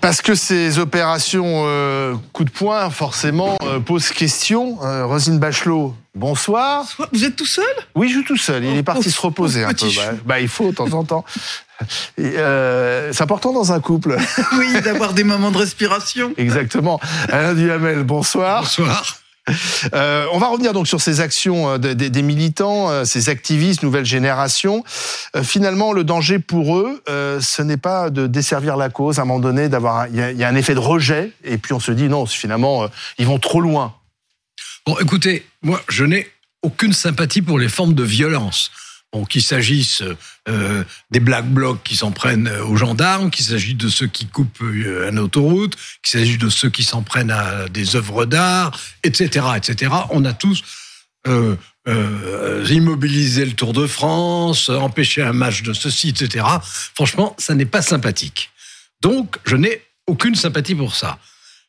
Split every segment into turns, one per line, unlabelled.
Parce que ces opérations euh, coup de poing, forcément, euh, posent question. Euh, Rosine Bachelot, bonsoir.
Vous êtes tout seul?
Oui, je suis tout seul. Il est parti
Oh,
se reposer un peu. Bah, bah, il faut, de temps en temps. Euh, c'est important dans un couple.
Oui, d'avoir des moments de respiration.
Exactement. Alain Duhamel, bonsoir.
Bonsoir.
Euh, on va revenir donc sur ces actions euh, de- de- des militants, euh, ces activistes, nouvelle génération. Finalement, le danger pour eux, ce n'est pas de desservir la cause. À un moment donné, d'avoir, il y, a- un effet de rejet, et puis on se dit non, finalement, ils vont trop loin.
Bon, écoutez, moi, je n'ai aucune sympathie pour les formes de violence. Qu'il s'agisse euh, des black blocs qui s'en prennent euh, aux gendarmes, qu'il s'agisse de ceux qui coupent euh, une autoroute, qu'il s'agisse de ceux qui s'en prennent à des œuvres d'art, etc., etc. On a tous immobilisé le Tour de France, empêché un match de ceci, etc. Franchement, ça n'est pas sympathique. Donc, je n'ai aucune sympathie pour ça.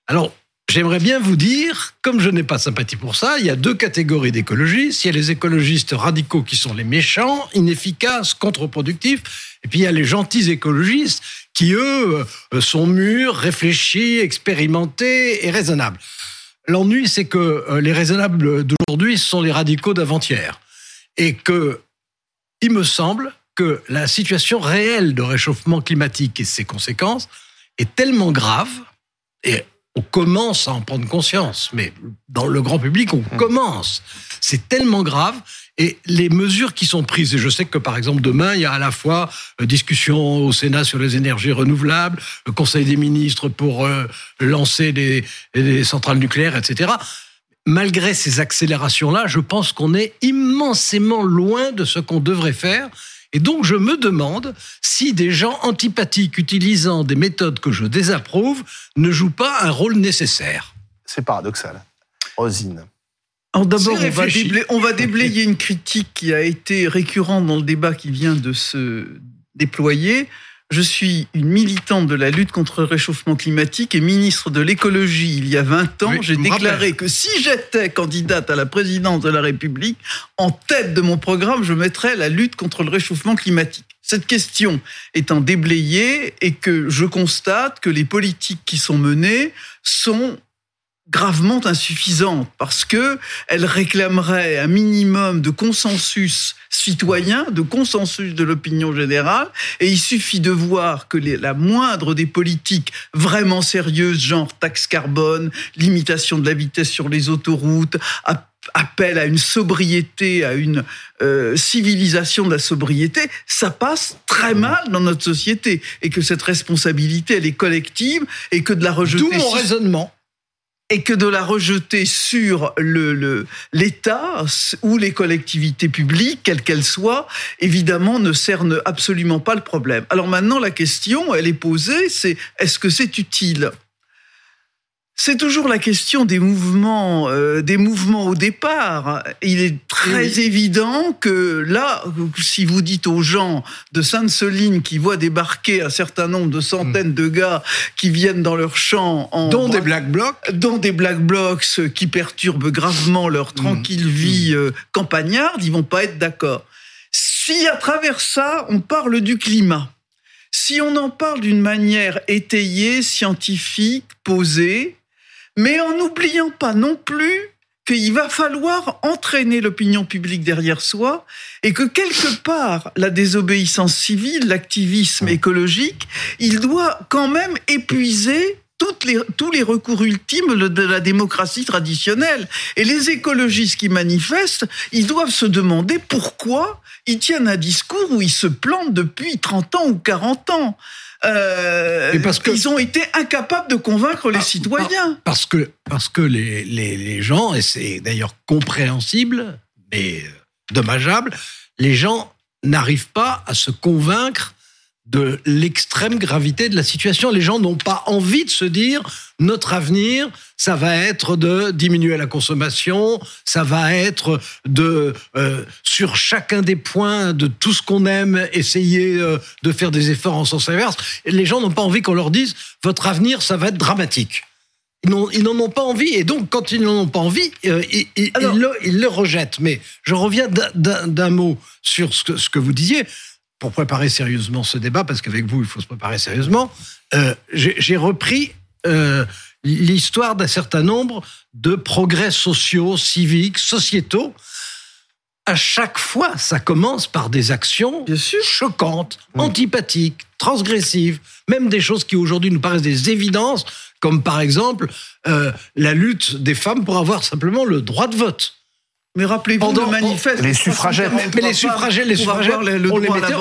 Alors, J'aimerais bien vous dire, comme je n'ai pas sympathie pour ça, il y a deux catégories d'écologistes. Il y a les écologistes radicaux qui sont les méchants, inefficaces, contre-productifs. Et puis il y a les gentils écologistes qui, eux, euh, sont mûrs, réfléchis, expérimentés et raisonnables. L'ennui, c'est que euh, les raisonnables d'aujourd'hui sont les radicaux d'avant-hier. Et que, il me semble que la situation réelle de réchauffement climatique et ses conséquences est tellement grave, et on commence à en prendre conscience, mais dans le grand public, on commence. C'est tellement grave. Et les mesures qui sont prises, et je sais que par exemple demain, il y a à la fois euh, discussion au Sénat sur les énergies renouvelables, le Conseil des ministres pour euh, lancer les, les centrales nucléaires, etc. Malgré ces accélérations-là, je pense qu'on est immensément loin de ce qu'on devrait faire. Et donc, je me demande si des gens antipathiques utilisant des méthodes que je désapprouve ne jouent pas un rôle nécessaire.
C'est paradoxal. Rosine.
Alors d'abord, on va, déblayer, on va déblayer une critique qui a été récurrente dans le débat qui vient de se déployer. Je suis une militante de la lutte contre le réchauffement climatique et ministre de l'écologie il y a 20 ans.
Oui,
J'ai déclaré
rappelle.
que si j'étais candidate à la présidence de la République, en tête de mon programme, je mettrais la lutte contre le réchauffement climatique. Cette question étant déblayée et que je constate que les politiques qui sont menées sont gravement insuffisantes parce que elles réclameraient un minimum de consensus citoyen, de consensus de l'opinion générale, et il suffit de voir que les- la moindre des politiques vraiment sérieuses, genre taxe carbone, limitation de la vitesse sur les autoroutes, ap- appel à une sobriété, à une euh, civilisation de la sobriété, ça passe très mal dans notre société, et que cette responsabilité, elle est collective, et que de la rejeter
D'où mon
si-
raisonnement.
Et que de la rejeter sur l'État ou les collectivités publiques, quelles qu'elles soient, évidemment ne cerne absolument pas le problème. Alors maintenant, la question, elle est posée, c'est est-ce que c'est utile? C'est toujours la question des mouvements, euh, des mouvements au départ. Il est très
Oui.
évident que là, si vous dites aux gens de Sainte-Soline qui voient débarquer un certain nombre de centaines de gars qui viennent dans leur champ en
Dont des black blocs.
dans des black blocs euh, qui perturbent gravement leur tranquille vie euh, campagnarde, ils vont pas être d'accord. Si à travers ça, on parle du climat, si on en parle d'une manière étayée, scientifique, posée, mais en n'oubliant pas non plus qu'il va falloir entraîner l'opinion publique derrière soi et que quelque part, la désobéissance civile, l'activisme écologique, il doit quand même épuiser toutes les, tous les recours ultimes de- la démocratie traditionnelle. Et les écologistes qui manifestent, ils doivent se demander pourquoi ils tiennent un discours où ils se plantent depuis 30 ans ou 40 ans. Euh,
Et parce que-
ils ont été incapables de convaincre les
Ah,
citoyens.
Parce que, parce que les, les, les gens, et c'est d'ailleurs compréhensible, mais euh, dommageable, les gens n'arrivent pas à se convaincre de l'extrême gravité de la situation. Les gens n'ont pas envie de se dire notre avenir, ça va être de diminuer la consommation, ça va être de euh, sur chacun des points de tout ce qu'on aime essayer euh, de faire des efforts en sens inverse. Et les gens n'ont pas envie qu'on leur dise votre avenir, ça va être dramatique. Ils n'en ont pas envie, et donc quand ils n'en ont pas envie, euh, ils, ils-
Alors-
ils le, ils le rejettent. Mais je reviens d'un- mot sur ce que, ce que vous disiez, pour préparer sérieusement ce débat, parce qu'avec vous, il faut se préparer sérieusement. euh, j'ai repris euh, l'histoire d'un certain nombre de progrès sociaux, civiques, sociétaux. À chaque fois, ça commence par des actions choquantes, antipathiques, transgressives, même des choses qui aujourd'hui nous paraissent des évidences, comme par exemple euh, la lutte des femmes pour avoir simplement le droit de vote.
Mais rappelez-vous le manifeste.
Les suffragettes.
Mais les suffragettes, les suffragettes,
on, les mettait,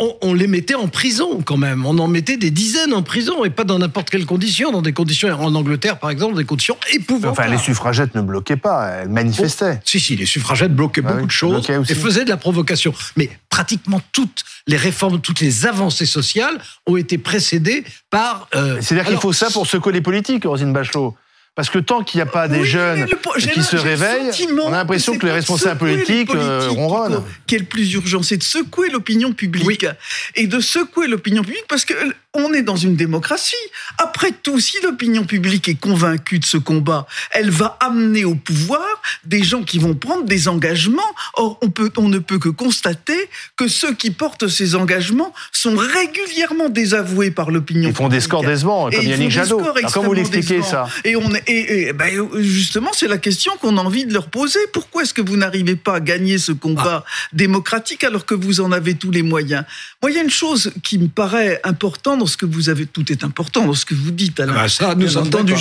on,
on, les mettait en prison quand même. On en mettait des dizaines en prison et pas dans n'importe quelle condition. Dans des conditions, en Angleterre par exemple, des conditions épouvantables.
Enfin, les suffragettes ne bloquaient pas, elles manifestaient.
si, si, les suffragettes bloquaient ah beaucoup de choses et faisaient de la provocation. Mais pratiquement toutes les réformes, toutes les avancées sociales ont été précédées par.
Euh, C'est-à-dire qu'il faut ça pour secouer les politiques, Rosine Bachelot. Parce que tant qu'il n'y a pas des jeunes qui se réveillent, on a l'impression que les responsables politiques, euh, ronronnent.
Ce qui est le plus urgent, c'est de secouer l'opinion publique. Et de secouer l'opinion publique parce que on est dans une démocratie. Après tout, si l'opinion publique est convaincue de ce combat, elle va amener au pouvoir des gens qui vont prendre des engagements. Or, on, peut, on ne peut que constater que ceux qui portent ces engagements sont régulièrement désavoués par l'opinion publique.
Ils font des scores décevants, comme Yannick Jadot. comment vous l'expliquez ça?
Et, on, et, ben, justement, c'est la question qu'on a envie de leur poser. Pourquoi est-ce que vous n'arrivez pas à gagner ce combat ah. démocratique alors que vous en avez tous les moyens? Moi, il y a une chose qui me paraît importante ce que vous avez, tout est important dans ce que vous dites.
Alors, ah ça, nous sommes entendu,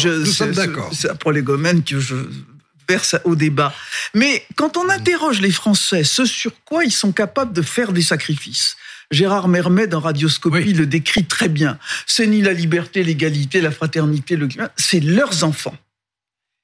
d'accord. C'est un prolégomène que je verse au débat. Mais quand on interroge les Français, ce sur quoi ils sont capables de faire des sacrifices, Gérard Mermet dans Radioscopie le décrit très bien. C'est ni la liberté, l'égalité, la fraternité, le c'est leurs enfants.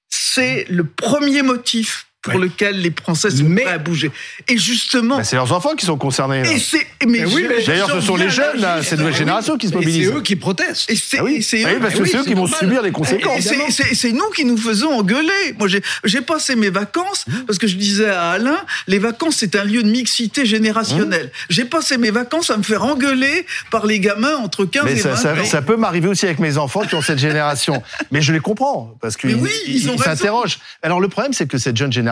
C'est le premier motif pour lequel les Français sont prêts à bouger. Et justement,
c'est leurs enfants qui sont concernés.
Et c'est, mais,
oui, d'ailleurs, ce sont les jeunes, là, cette nouvelle génération qui se mobilisent.
C'est eux qui protestent.
Et c'est, ah oui.
eux, parce que c'est eux qui vont subir les conséquences.
C'est nous qui nous faisons engueuler. Moi, j'ai passé mes vacances mmh. parce que je disais à Alain, les vacances c'est un lieu de mixité générationnelle. Mmh. J'ai passé mes vacances à me faire engueuler par les gamins entre 15 et 20
ça, Ça, peut m'arriver aussi avec mes enfants qui ont cette génération. mais je les comprends parce qu'ils ils, s'interrogent. Alors le problème, c'est que cette jeune génération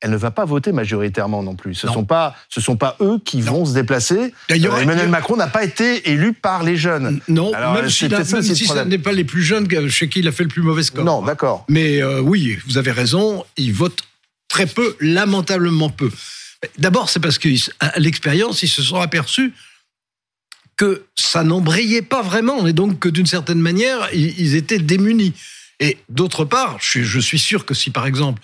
elle ne va pas voter majoritairement non plus. Ce ne sont pas, ce sont pas eux qui vont se déplacer. Euh, Emmanuel Macron n'a pas été élu par les jeunes.
Non, même, si, ce n'est pas les plus jeunes chez qui il a fait le plus mauvais score.
Non, d'accord.
Mais euh, oui, vous avez raison, il vote très peu, lamentablement peu. D'abord, c'est parce qu'à l'expérience, ils se sont aperçus que ça n'embrayait pas vraiment, et donc que d'une certaine manière, ils, étaient démunis. Et d'autre part, je suis sûr que si, par exemple,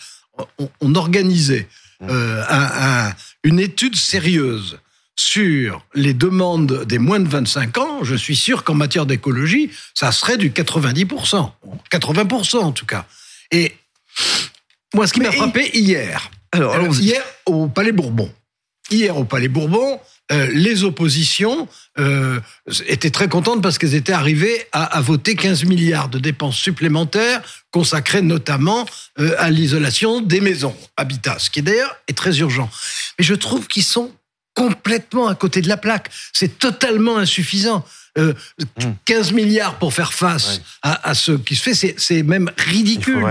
on, organisait mmh. euh, une étude sérieuse sur les demandes des moins de 25 ans, je suis sûr qu'en matière d'écologie, ça serait du 90%, 80% en tout cas. Et moi, ce qui m'a frappé hier, alors, hier au Palais Bourbon, hier au Palais Bourbon, euh, les oppositions euh, étaient très contentes parce qu'elles étaient arrivées à, voter 15 milliards de dépenses supplémentaires consacrées notamment euh, à l'isolation des maisons, habitat, ce qui d'ailleurs est très urgent. Mais je trouve qu'ils sont complètement à côté de la plaque. C'est totalement insuffisant. 15 milliards pour faire face à, ce qui se fait, c'est même ridicule.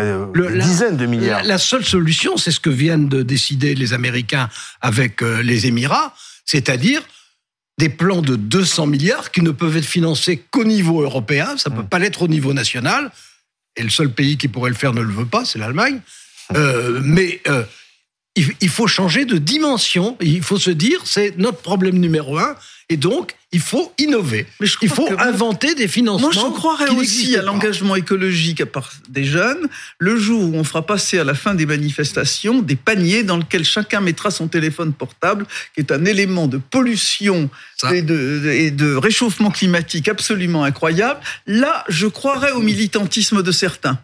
Dizaines de milliards.
La, seule solution, c'est ce que viennent de décider les Américains avec les Émirats, c'est-à-dire des plans de 200 milliards qui ne peuvent être financés qu'au niveau européen, ça ne peut mm. pas l'être au niveau national, et le seul pays qui pourrait le faire ne le veut pas, c'est l'Allemagne. Euh, mais euh, il, faut changer de dimension, il faut se dire, c'est notre problème numéro un, et donc, il faut innover. Mais il faut inventer des financements.
Moi, je croirais aussi à l'engagement écologique à part des jeunes. Le jour où on fera passer à la fin des manifestations des paniers dans lesquels chacun mettra son téléphone portable, qui est un élément de pollution et de, et de réchauffement climatique absolument incroyable, là, je croirais au militantisme de certains.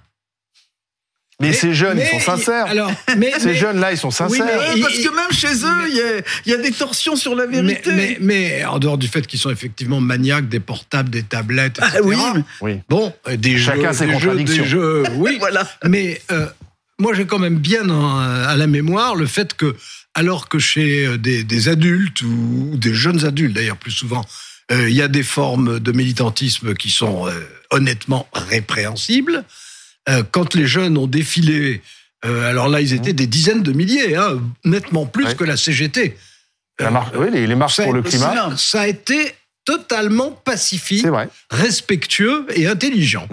Mais, ces jeunes, ils sont sincères. Alors, mais, ces jeunes-là, ils sont sincères.
parce que même chez eux, il y, a des torsions sur la vérité.
Mais, en dehors du fait qu'ils sont effectivement maniaques des portables, des tablettes, etc. Ah, oui. Bon, des
Chacun
jeux,
ses contradictions.
Jeux, oui. voilà. Mais euh, moi, j'ai quand même bien à la mémoire le fait que, alors que chez euh, des, adultes ou, des jeunes adultes, d'ailleurs plus souvent, euh, il y a des formes de militantisme qui sont honnêtement répréhensibles. Euh, quand les jeunes ont défilé, euh, alors là, ils étaient mmh. des dizaines de milliers, hein, nettement plus que la CGT.
oui, les, marches pour le climat.
Ça a été totalement pacifique, respectueux et intelligent.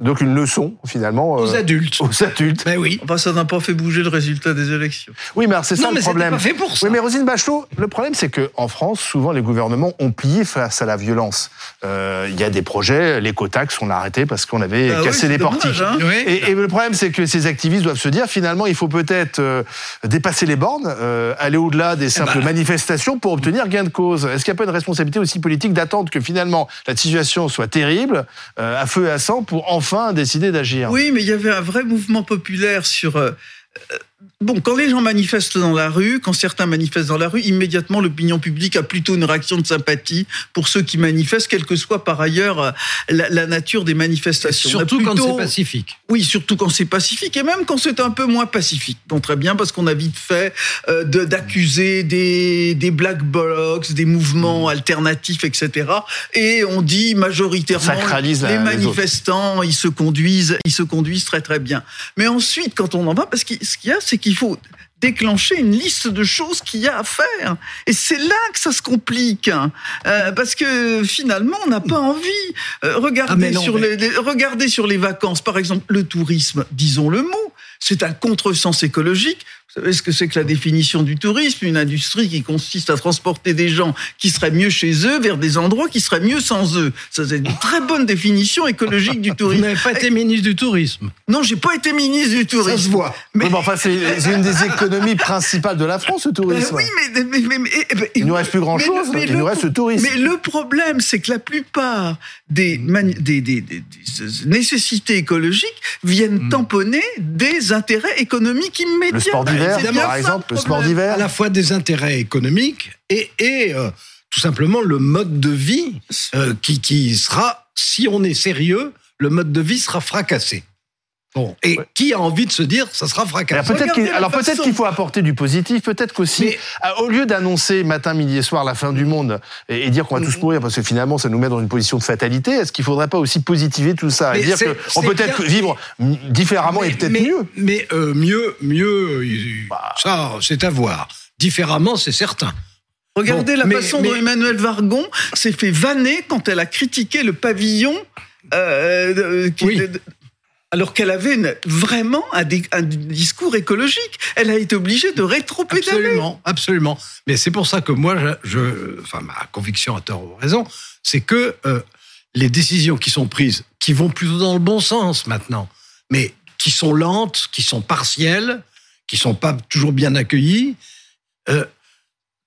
Donc une leçon, finalement,
Aux
euh,
adultes.
aux adultes.
Ben oui.
Enfin, ça n'a pas fait bouger le résultat des élections.
Oui, mais alors, c'est ça
non,
le
mais
problème.
pas fait pour ça.
Oui, mais Rosine Bachelot, le problème, c'est qu'en France, souvent, les gouvernements ont plié face à la violence. Euh, Il y a des projets, l'écotaxe, on a arrêté parce qu'on avait
Bah oui,
cassé
c'est
les
dommage,
portiques.
hein.
Oui.
Et, et le problème, c'est que ces activistes doivent se dire, finalement, il faut peut-être euh, dépasser les bornes, euh, aller au-delà des simples
ben.
manifestations pour obtenir gain de cause. Est-ce qu'il n'y a pas une responsabilité aussi politique d'attendre que finalement la situation soit terrible, euh, à feu et à sang, pour enfin décider d'agir
Oui, mais il y avait un vrai mouvement populaire sur. Bon, quand les gens manifestent dans la rue, quand certains manifestent dans la rue, immédiatement l'opinion publique a plutôt une réaction de sympathie pour ceux qui manifestent, quelle que soit par ailleurs euh, la, la nature des manifestations.
Surtout quand c'est pacifique.
Oui, surtout quand c'est pacifique et même quand c'est un peu moins pacifique. Donc très bien parce qu'on a vite fait euh, de- d'accuser des, des black blocs, des mouvements alternatifs, etc. Et on dit majoritairement
Sacralise
les manifestants, ils se conduisent, ils se conduisent très très bien. Mais ensuite, quand on en va, parce que ce qu'il y a, c'est qu'il faut déclencher une liste de choses qu'il y a à faire. Et c'est là que ça se complique. hein. Euh, parce que finalement, on n'a pas envie. Euh,
Ah,
regardez,
non,
sur
mais-
les, les- regardez sur les vacances, par exemple, le tourisme, disons le mot, c'est un contresens écologique. Vous savez ce que c'est que la définition du tourisme Une industrie qui consiste à transporter des gens qui seraient mieux chez eux vers des endroits qui seraient mieux sans eux? Ça, c'est une très bonne définition écologique du
Vous
tourisme.
n'avez pas été ministre du tourisme.
Non, j'ai pas été ministre du tourisme.
Ça se voit.
Mais-
enfin, c'est une des économies principales de la France, le
Euh,
tourisme.
oui, mais, mais, mais- mais- eh ben,
Il nous reste plus
mais
grand-chose,
le- mais
il
le-
nous reste le tourisme.
Mais le problème, c'est que la plupart des, mani- des, des- des- des nécessités écologiques viennent tamponner des intérêts économiques immédiats.
Le sport d'hiver, par exemple, le sport d'hiver.
À la fois des intérêts économiques et, et euh, tout simplement le mode de vie euh, qui, qui sera, si on est sérieux, le mode de vie sera fracassé. Bon, et qui a envie de se dire ça sera
Alors
fracassé
peut-être
Regardez
qu'il
la
alors peut-être qu'il faut apporter du positif, peut-être qu'aussi,
Mais-
euh, au lieu d'annoncer matin, midi et soir la fin du monde et, et dire qu'on va tous mourir parce que finalement ça nous met dans une position de fatalité, est-ce qu'il faudrait pas aussi positiver tout ça et
Mais
dire
c'est-
qu'on peut peut-être vivre différemment et peut-être mieux
Mais euh, mieux, mieux,
Bah.
ça, c'est à voir. Différemment, c'est certain.
Regardez
Bon,
la
mais-
façon
mais-
dont Emmanuel Vargon s'est fait vanner quand elle a critiqué le pavillon. euh, qui-
Oui.
Alors qu'elle avait vraiment un, di- un discours écologique. Elle a été obligée de rétro-pédaler.
Absolument, absolument. Mais c'est pour ça que moi, ma conviction à tort ou raison, c'est que euh, les décisions qui sont prises, qui vont plutôt dans le bon sens maintenant, mais qui sont lentes, qui sont partielles, qui sont pas toujours bien accueillies, euh,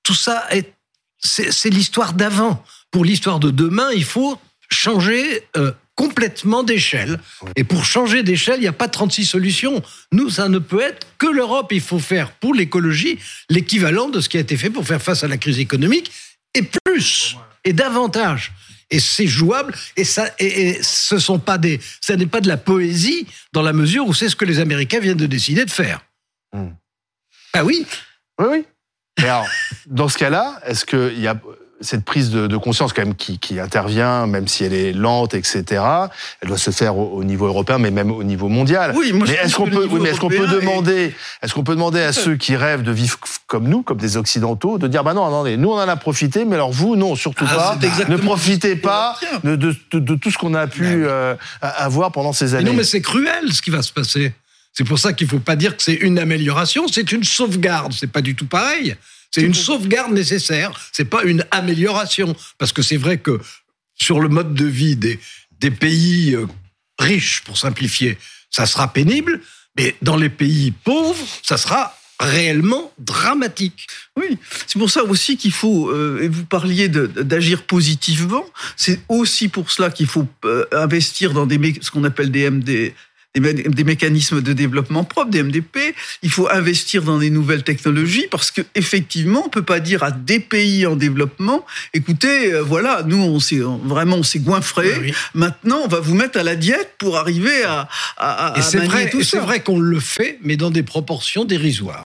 tout ça est, c'est c'est l'histoire d'avant. Pour l'histoire de demain, il faut changer euh, complètement d'échelle. Et pour changer d'échelle, il n'y a pas 36 solutions. Nous, ça ne peut être que l'Europe. Il faut faire pour l'écologie l'équivalent de ce qui a été fait pour faire face à la crise économique, et plus, et davantage. Et c'est jouable, et, ça, et, et ce sont pas des, ça n'est pas de la poésie dans la mesure où c'est ce que les Américains viennent de décider de faire.
Hmm.
Ah oui,
Oui, oui. Mais alors, dans ce cas-là, est-ce qu'il y a cette prise de, de conscience quand même qui, qui intervient, même si elle est lente, etc. Elle doit se faire au, au niveau européen, mais même au niveau mondial.
Oui, moi,
mais est-ce qu'on peut,
niveau
oui, mais est-ce qu'on peut demander, est-ce qu'on peut demander à ceux qui rêvent de vivre comme nous, comme des occidentaux, de dire bah non, attendez, nous on en a profité, mais alors vous non, surtout
Ah,
pas. Ne profitez pas de, de, de- de tout ce qu'on a pu euh, avoir pendant ces
Mais
années.
non, mais c'est cruel ce qui va se passer. C'est pour ça qu'il faut pas dire que c'est une amélioration, c'est une sauvegarde. C'est pas du tout pareil. C'est une sauvegarde nécessaire. C'est pas une amélioration. Parce que c'est vrai que sur le mode de vie des, des pays euh, riches, pour simplifier, ça sera pénible. Mais dans les pays pauvres, ça sera réellement dramatique.
Oui, c'est pour ça aussi qu'il faut, euh, et vous parliez d'agir positivement, c'est aussi pour cela qu'il faut euh, investir dans des, ce qu'on appelle des MD, des, mé- des mécanismes de développement propre, des MDP. Il faut investir dans des nouvelles technologies parce que effectivement, on peut pas dire à des pays en développement, écoutez, euh, voilà, nous on s'est vraiment on s'est goinfré.
Oui.
Maintenant, on va vous mettre à la diète pour arriver à, à, à
Et c'est vrai qu'on le fait, mais dans des proportions dérisoires.